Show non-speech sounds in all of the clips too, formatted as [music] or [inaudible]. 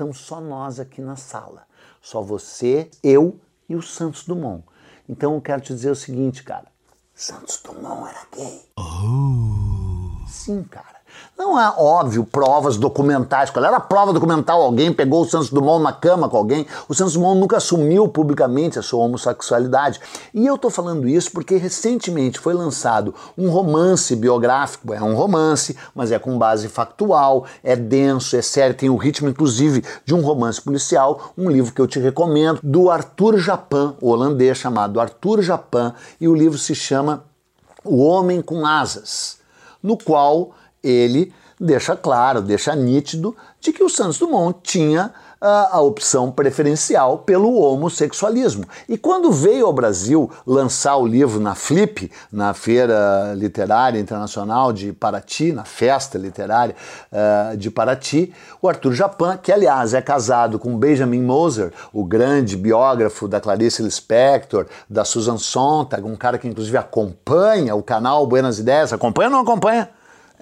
estamos só nós aqui na sala. Só você, eu e o Santos Dumont. Então eu quero te dizer o seguinte, cara. Santos Dumont era gay. Oh. Sim, cara. Não há, óbvio, provas documentais. Qual era a prova documental? Alguém pegou o Santos Dumont na cama com alguém? O Santos Dumont nunca assumiu publicamente a sua homossexualidade. E eu estou falando isso porque recentemente foi lançado um romance biográfico. É um romance, mas é com base factual, é denso, é sério, tem o ritmo, inclusive, de um romance policial. Um livro que eu te recomendo, do Arthur Japan, holandês chamado Arthur Japan, e o livro se chama O Homem com Asas, no qual ele deixa claro, deixa nítido de que o Santos Dumont tinha a, a opção preferencial pelo homossexualismo. E quando veio ao Brasil lançar o livro na Flip, na Feira Literária Internacional de Paraty, na Festa Literária uh, de Paraty, o Arthur Japan, que aliás é casado com Benjamin Moser, o grande biógrafo da Clarice Lispector, da Susan Sontag, um cara que inclusive acompanha o canal Buenas Ideias, acompanha ou não acompanha?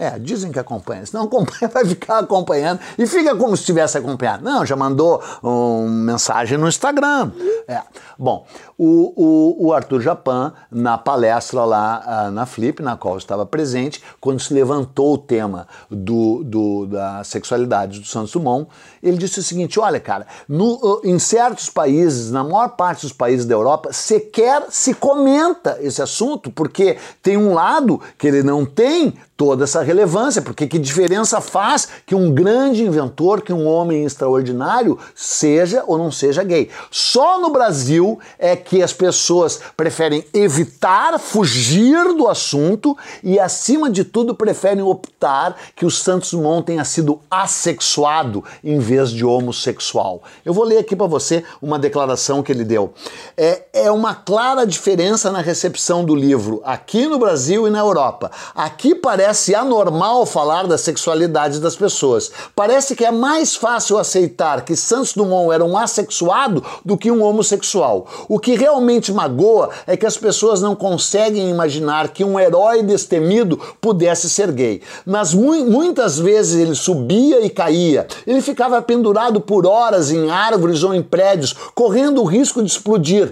É, dizem que acompanha. Se não acompanha, [laughs] vai ficar acompanhando e fica como se tivesse acompanhado. Não, já mandou uma mensagem no Instagram. É. Bom, o, o, o, Arthur Japan, na palestra lá uh, na Flip, na qual eu estava presente, quando se levantou o tema do, do, da sexualidade do Santos Dumont, ele disse o seguinte: olha, cara, no, uh, em certos países, na maior parte dos países da Europa, sequer se comenta esse assunto, porque tem um lado que ele não tem toda essa relevância, porque que diferença faz que um grande inventor, que um homem extraordinário seja ou não seja gay? Só no Brasil é que as pessoas preferem evitar, fugir do assunto e, acima de tudo, preferem optar que o Santos Dumont tenha sido assexuado em vez de homossexual. Eu vou ler aqui para você uma declaração que ele deu. É, é uma clara diferença na recepção do livro aqui no Brasil e na Europa. Aqui parece parece anormal falar da sexualidade das pessoas. Parece que é mais fácil aceitar que Santos Dumont era um assexuado do que um homossexual. O que realmente magoa é que as pessoas não conseguem imaginar que um herói destemido pudesse ser gay. Mas mu muitas vezes ele subia e caía. Ele ficava pendurado por horas em árvores ou em prédios, correndo o risco de explodir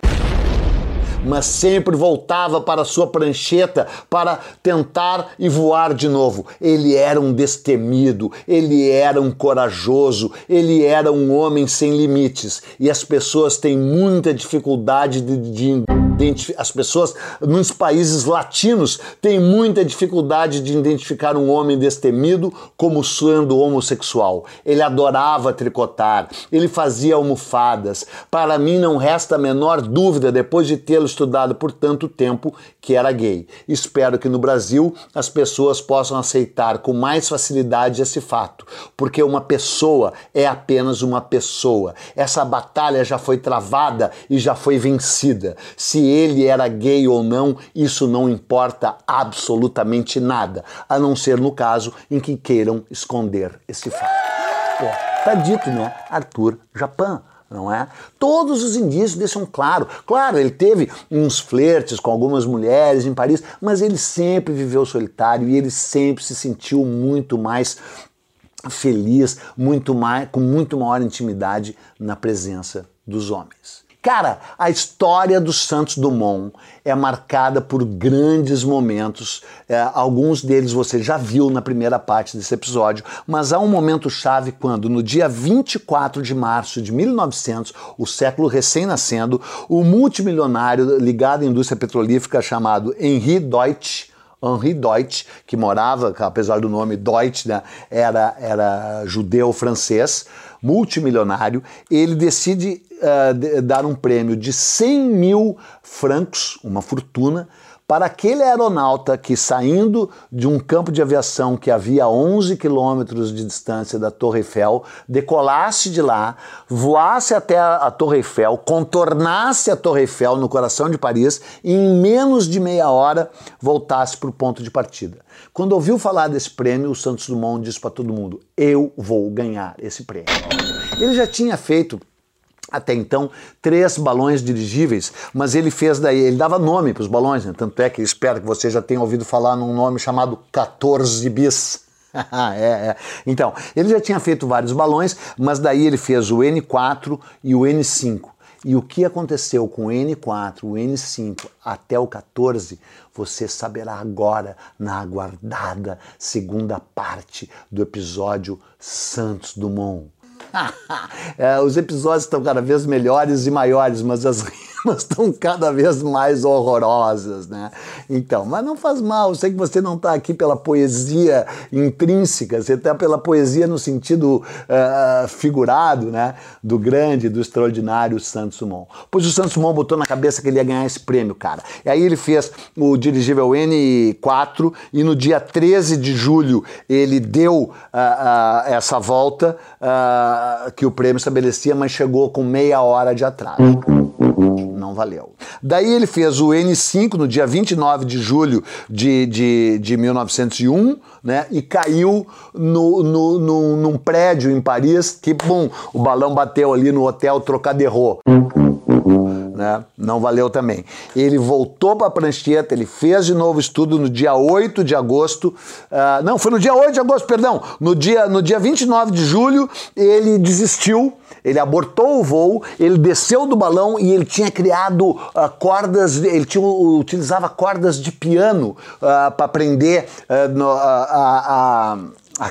mas sempre voltava para sua prancheta para tentar e voar de novo. Ele era um destemido, ele era um corajoso, ele era um homem sem limites. E as pessoas têm muita dificuldade de, de. As pessoas nos países latinos têm muita dificuldade de identificar um homem destemido como sendo homossexual. Ele adorava tricotar, ele fazia almofadas. Para mim, não resta a menor dúvida, depois de tê-lo estudado por tanto tempo que era gay. Espero que no Brasil as pessoas possam aceitar com mais facilidade esse fato, porque uma pessoa é apenas uma pessoa. Essa batalha já foi travada e já foi vencida. Se ele era gay ou não, isso não importa absolutamente nada, a não ser no caso em que queiram esconder esse fato. Pô, tá dito, né? Arthur Japan não é? Todos os indícios deixam claro. Claro, ele teve uns flertes com algumas mulheres em Paris, mas ele sempre viveu solitário e ele sempre se sentiu muito mais feliz, muito mais, com muito maior intimidade na presença dos homens. Cara, a história do Santos Dumont é marcada por grandes momentos. É, alguns deles você já viu na primeira parte desse episódio, mas há um momento chave quando, no dia 24 de março de 1900, o século recém-nascendo, o multimilionário ligado à indústria petrolífica chamado Henri Deutsch Henri Deutsch, que morava, apesar do nome Deutsch, né, era, era judeu-francês, multimilionário, ele decide uh, dar um prêmio de 100 mil francos, uma fortuna, para aquele aeronauta que, saindo de um campo de aviação que havia a 11 quilômetros de distância da Torre Eiffel, decolasse de lá, voasse até a Torre Eiffel, contornasse a Torre Eiffel no coração de Paris e em menos de meia hora voltasse para o ponto de partida. Quando ouviu falar desse prêmio, o Santos Dumont disse para todo mundo: Eu vou ganhar esse prêmio. Ele já tinha feito até então três balões dirigíveis, mas ele fez daí, ele dava nome para os balões, né? tanto é que espero que você já tenha ouvido falar num nome chamado 14 bis. [laughs] é, é. Então, ele já tinha feito vários balões, mas daí ele fez o N4 e o N5. E o que aconteceu com o N4, o N5 até o 14, você saberá agora na aguardada segunda parte do episódio Santos Dumont. [laughs] é, os episódios estão cada vez melhores e maiores, mas as [laughs] rimas estão cada vez mais horrorosas, né? Então, mas não faz mal, eu sei que você não está aqui pela poesia intrínseca, você está pela poesia no sentido uh, figurado, né? Do grande, do extraordinário Santos Dumont. Pois o Santos Dumont botou na cabeça que ele ia ganhar esse prêmio, cara. E aí ele fez o dirigível N4 e no dia 13 de julho ele deu uh, uh, essa volta que o prêmio estabelecia, mas chegou com meia hora de atraso não valeu. Daí ele fez o N5 no dia 29 de julho de, de, de 1901, né? E caiu no, no, no, num prédio em Paris, que, bum, o balão bateu ali no hotel Trocadero. Né? Não valeu também. Ele voltou para a prancheta, ele fez de novo estudo no dia 8 de agosto. Uh, não, foi no dia 8 de agosto, perdão. No dia, no dia 29 de julho, ele desistiu ele abortou o voo, ele desceu do balão e ele tinha criado uh, cordas, ele tinha, utilizava cordas de piano uh, para prender no, a, a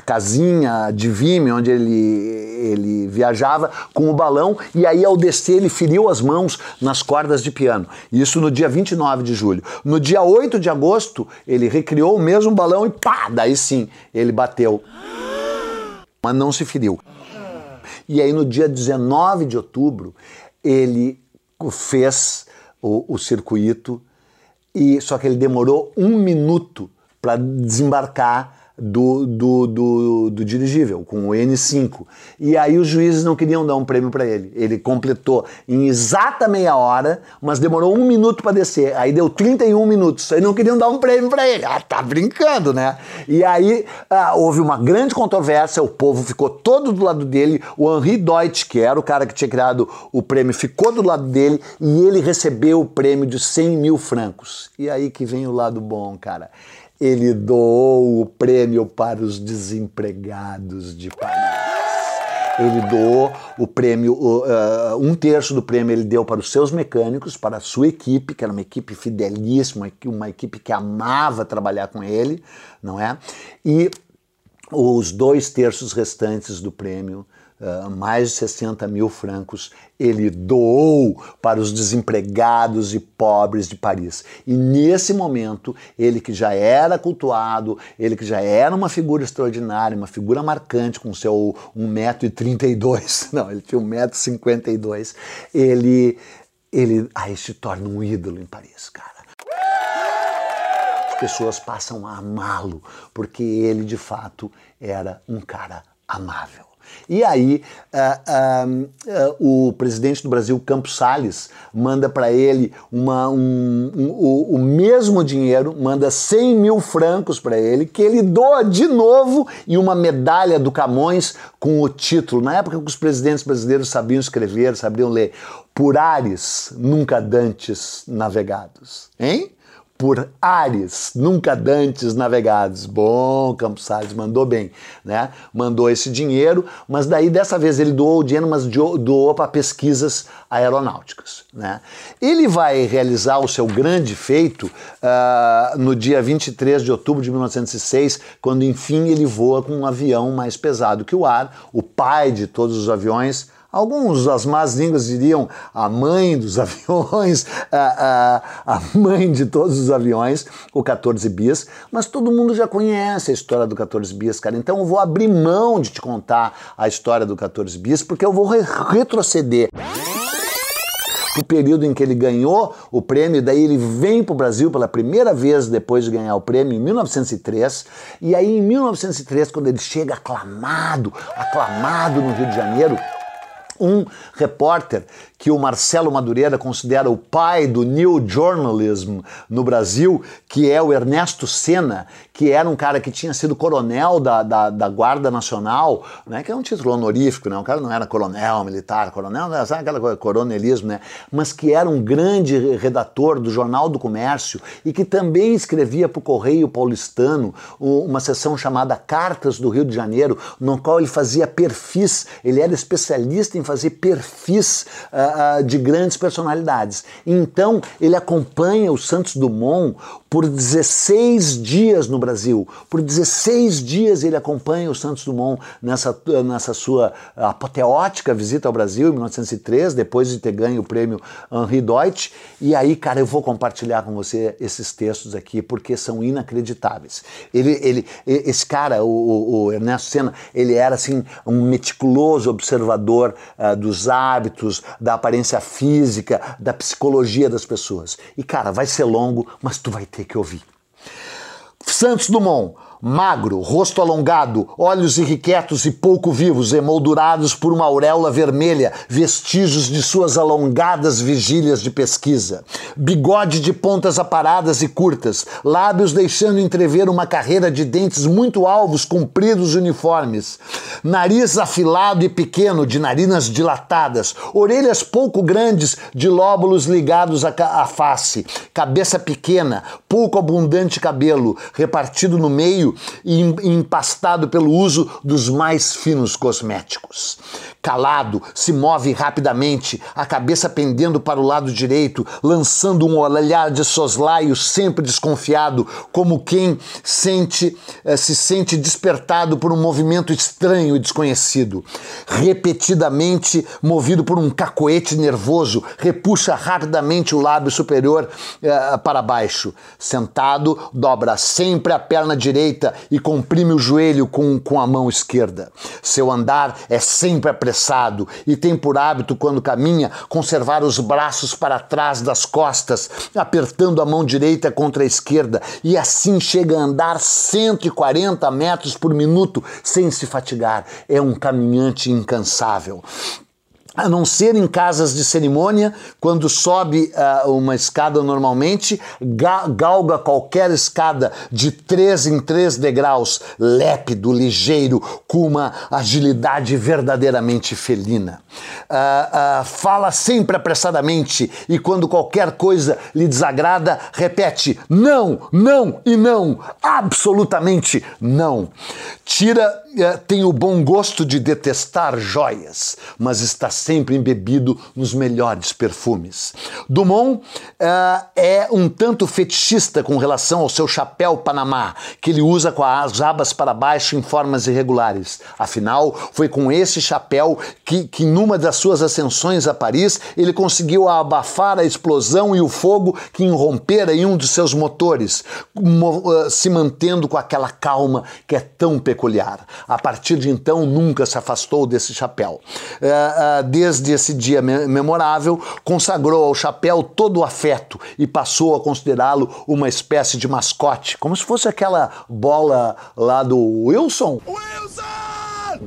casinha de Vime, onde ele, ele viajava com o balão, e aí ao descer ele feriu as mãos nas cordas de piano. Isso no dia 29 de julho. No dia 8 de agosto, ele recriou o mesmo balão e pá, daí sim, ele bateu. Mas não se feriu. E aí no dia 19 de outubro ele fez o, o circuito e só que ele demorou um minuto para desembarcar do, do, do, do, dirigível, com o N5. E aí os juízes não queriam dar um prêmio para ele. Ele completou em exata meia hora, mas demorou um minuto para descer. Aí deu 31 minutos. Aí não queriam dar um prêmio para ele. Ah, tá brincando, né? E aí ah, houve uma grande controvérsia, o povo ficou todo do lado dele. O Henri Deutsch, que era o cara que tinha criado o prêmio, ficou do lado dele e ele recebeu o prêmio de 100 mil francos. E aí que vem o lado bom, cara ele doou o prêmio para os desempregados de Paris. Ele doou o prêmio, uh, um terço do prêmio ele deu para os seus mecânicos, para a sua equipe, que era uma equipe fidelíssima, uma equipe que amava trabalhar com ele, não é? E os dois terços restantes do prêmio uh, mais de 60 mil francos, ele doou para os desempregados e pobres de Paris. E nesse momento, ele que já era cultuado, ele que já era uma figura extraordinária, uma figura marcante com seu 1,32m, [laughs] não, ele tinha 1,52m, ele, ele aí se torna um ídolo em Paris, cara as pessoas passam a amá-lo, porque ele de fato era um cara amável. E aí, uh, uh, uh, o presidente do Brasil, Campos Salles, manda para ele uma, um, um, o, o, mesmo dinheiro, manda 100 mil francos para ele, que ele doa de novo e uma medalha do Camões com o título. Na época que os presidentes brasileiros sabiam escrever, sabiam ler, por ares nunca dantes navegados. Hein? Por ares nunca dantes navegados. Bom, Campos Salles mandou bem, né? Mandou esse dinheiro, mas daí dessa vez ele doou o dinheiro, mas doou para pesquisas aeronáuticas, né? Ele vai realizar o seu grande feito uh, no dia 23 de outubro de 1906, quando enfim ele voa com um avião mais pesado que o ar, o pai de todos os aviões, Alguns, as más línguas diriam a mãe dos [laughs] aviões, a, a, a, mãe de todos os aviões, o 14 bis, mas todo mundo já conhece a história do 14 bis, cara. Então eu vou abrir mão de te contar a história do 14 bis, porque eu vou re retroceder o período em que ele ganhou o prêmio, daí ele vem para o Brasil pela primeira vez depois de ganhar o prêmio em 1903, e aí em 1903, quando ele chega aclamado, aclamado no Rio de Janeiro, um repórter que o Marcelo Madureira considera o pai do new journalism no Brasil, que é o Ernesto Senna, que era um cara que tinha sido coronel da, da, da Guarda Nacional, né, que é um título honorífico, né, o cara não era coronel militar, coronel, né, sabe aquela coisa, coronelismo, né, mas que era um grande redator do Jornal do Comércio e que também escrevia para o Correio Paulistano uma sessão chamada Cartas do Rio de Janeiro, no qual ele fazia perfis, ele era especialista em fazer perfis uh, de grandes personalidades. Então, ele acompanha o Santos Dumont por 16 dias no Brasil. Por 16 dias ele acompanha o Santos Dumont nessa, nessa sua apoteótica visita ao Brasil em 1903, depois de ter ganho o prêmio Henri Deutsch. E aí, cara, eu vou compartilhar com você esses textos aqui porque são inacreditáveis. Ele, ele, esse cara, o, o Ernesto Senna, ele era assim um meticuloso observador uh, dos hábitos, da aparência física, da psicologia das pessoas. E cara, vai ser longo, mas tu vai ter que ouvir. Santos Dumont magro, rosto alongado, olhos irrequietos e pouco vivos, emoldurados por uma auréola vermelha, vestígios de suas alongadas vigílias de pesquisa. Bigode de pontas aparadas e curtas, lábios deixando entrever uma carreira de dentes muito alvos, compridos e uniformes. Nariz afilado e pequeno, de narinas dilatadas, orelhas pouco grandes, de lóbulos ligados à, à face, cabeça pequena, pouco abundante cabelo, repartido no meio e empastado pelo uso dos mais finos cosméticos. Calado, se move rapidamente, a cabeça pendendo para o lado direito, lançando um olhar de soslaio sempre desconfiado, como quem sente, eh, se sente despertado por um movimento estranho e desconhecido. Repetidamente, movido por um cacoete nervoso, repuxa rapidamente o lábio superior eh, para baixo. Sentado, dobra sempre a perna direita e comprime o joelho com, com a mão esquerda. Seu andar é sempre apressado e tem por hábito, quando caminha, conservar os braços para trás das costas, apertando a mão direita contra a esquerda, e assim chega a andar 140 metros por minuto sem se fatigar. É um caminhante incansável a não ser em casas de cerimônia, quando sobe uh, uma escada normalmente, ga galga qualquer escada de três em três degraus, lépido, ligeiro, com uma agilidade verdadeiramente felina. Uh, uh, fala sempre apressadamente e quando qualquer coisa lhe desagrada, repete não, não e não, absolutamente não. Tira tem o bom gosto de detestar joias, mas está sempre embebido nos melhores perfumes. Dumont uh, é um tanto fetichista com relação ao seu chapéu Panamá, que ele usa com as abas para baixo em formas irregulares. Afinal, foi com esse chapéu que, que numa das suas ascensões a Paris, ele conseguiu abafar a explosão e o fogo que irrompera em um de seus motores, uh, se mantendo com aquela calma que é tão peculiar a partir de então nunca se afastou desse chapéu. É, é, desde esse dia memorável, consagrou ao chapéu todo o afeto e passou a considerá-lo uma espécie de mascote, como se fosse aquela bola lá do Wilson. Wilson!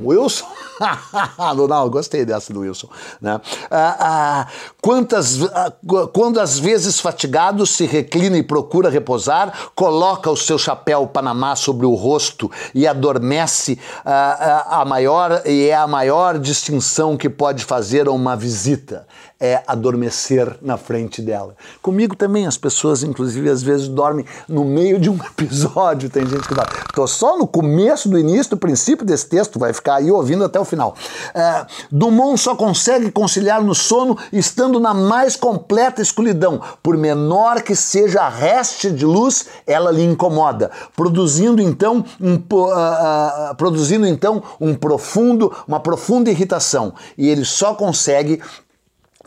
Wilson? [laughs] não, gostei dessa do Wilson. Né? Ah, ah, quantas, ah, quando às vezes fatigado se reclina e procura repousar, coloca o seu chapéu Panamá sobre o rosto e adormece ah, ah, a maior e é a maior distinção que pode fazer a uma visita é adormecer na frente dela. Comigo também as pessoas, inclusive, às vezes dormem no meio de um [laughs] episódio. Tem gente que fala, tô só no começo do início, do princípio desse texto, vai ficar aí ouvindo até o final. É, Dumont só consegue conciliar no sono estando na mais completa escuridão. Por menor que seja a reste de luz, ela lhe incomoda, produzindo então um, uh, uh, produzindo então um profundo, uma profunda irritação. E ele só consegue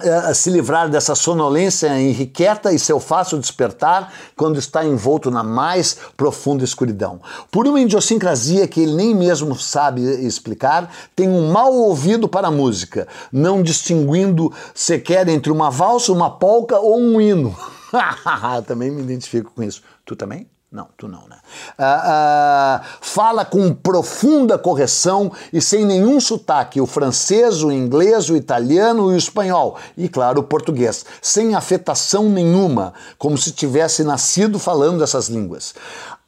uh, se livrar dessa sonolência irrequieta e seu fácil despertar quando está envolto na mais profunda escuridão. Por uma idiosincrasia que ele nem mesmo sabe explicar, tem um mau ouvido para a música, não distinguindo sequer entre uma valsa, uma polca ou um hino. [laughs] também me identifico com isso. Tu também? Não, tu não, né? Ah, ah, fala com profunda correção e sem nenhum sotaque o francês, o inglês, o italiano e o espanhol. E, claro, o português. Sem afetação nenhuma, como se tivesse nascido falando essas línguas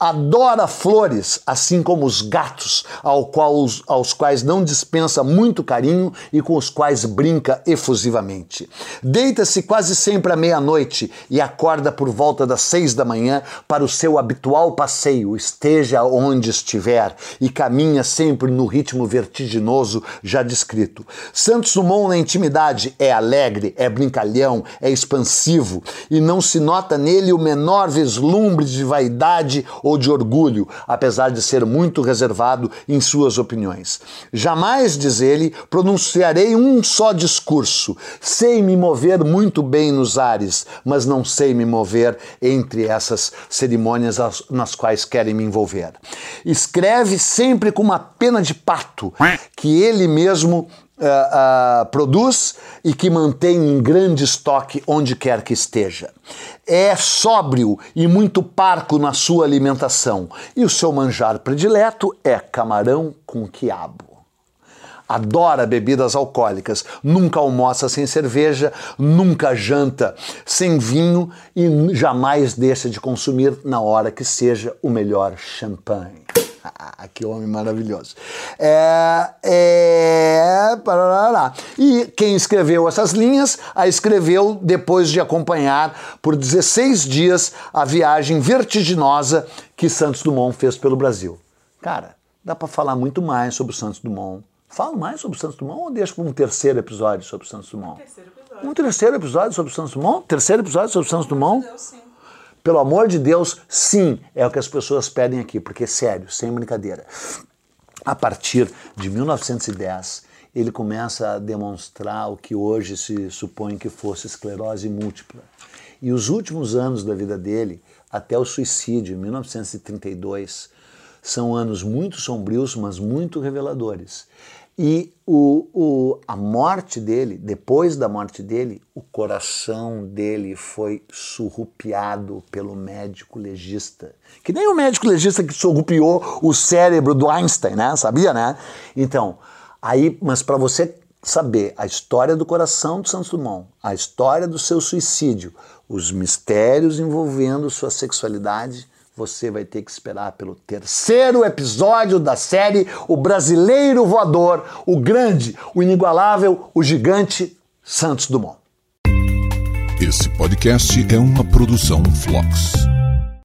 adora flores, assim como os gatos, ao qual, aos quais não dispensa muito carinho e com os quais brinca efusivamente. Deita-se quase sempre à meia-noite e acorda por volta das seis da manhã para o seu habitual passeio, esteja onde estiver, e caminha sempre no ritmo vertiginoso já descrito. Santos Dumont na intimidade é alegre, é brincalhão, é expansivo e não se nota nele o menor vislumbre de vaidade ou ou de orgulho, apesar de ser muito reservado em suas opiniões. Jamais, diz ele, pronunciarei um só discurso. Sei me mover muito bem nos ares, mas não sei me mover entre essas cerimônias nas quais querem me envolver. Escreve sempre com uma pena de pato que ele mesmo Uh, uh, produz e que mantém em grande estoque onde quer que esteja. É sóbrio e muito parco na sua alimentação, e o seu manjar predileto é camarão com quiabo. Adora bebidas alcoólicas, nunca almoça sem cerveja, nunca janta sem vinho e jamais deixa de consumir na hora que seja o melhor champanhe. [laughs] que homem maravilhoso. É, é, e quem escreveu essas linhas a escreveu depois de acompanhar por 16 dias a viagem vertiginosa que Santos Dumont fez pelo Brasil. Cara, dá para falar muito mais sobre o Santos Dumont. Fala mais sobre o Santos Dumont ou deixa para um terceiro episódio sobre o Santos Dumont? Um terceiro episódio. Um terceiro episódio sobre o Santos Dumont? Terceiro episódio sobre o Santos Dumont? Deus, sim. Pelo amor de Deus, sim, é o que as pessoas pedem aqui, porque sério, sem brincadeira. A partir de 1910, ele começa a demonstrar o que hoje se supõe que fosse esclerose múltipla. E os últimos anos da vida dele, até o suicídio, em 1932, são anos muito sombrios, mas muito reveladores. E o, o, a morte dele, depois da morte dele, o coração dele foi surrupiado pelo médico legista. Que nem o médico legista que surrupiou o cérebro do Einstein, né? Sabia, né? Então, aí, mas para você saber a história do coração do Santos Dumont, a história do seu suicídio, os mistérios envolvendo sua sexualidade, você vai ter que esperar pelo terceiro episódio da série O Brasileiro Voador, o grande, o inigualável, o gigante Santos Dumont. Esse podcast é uma produção Flux.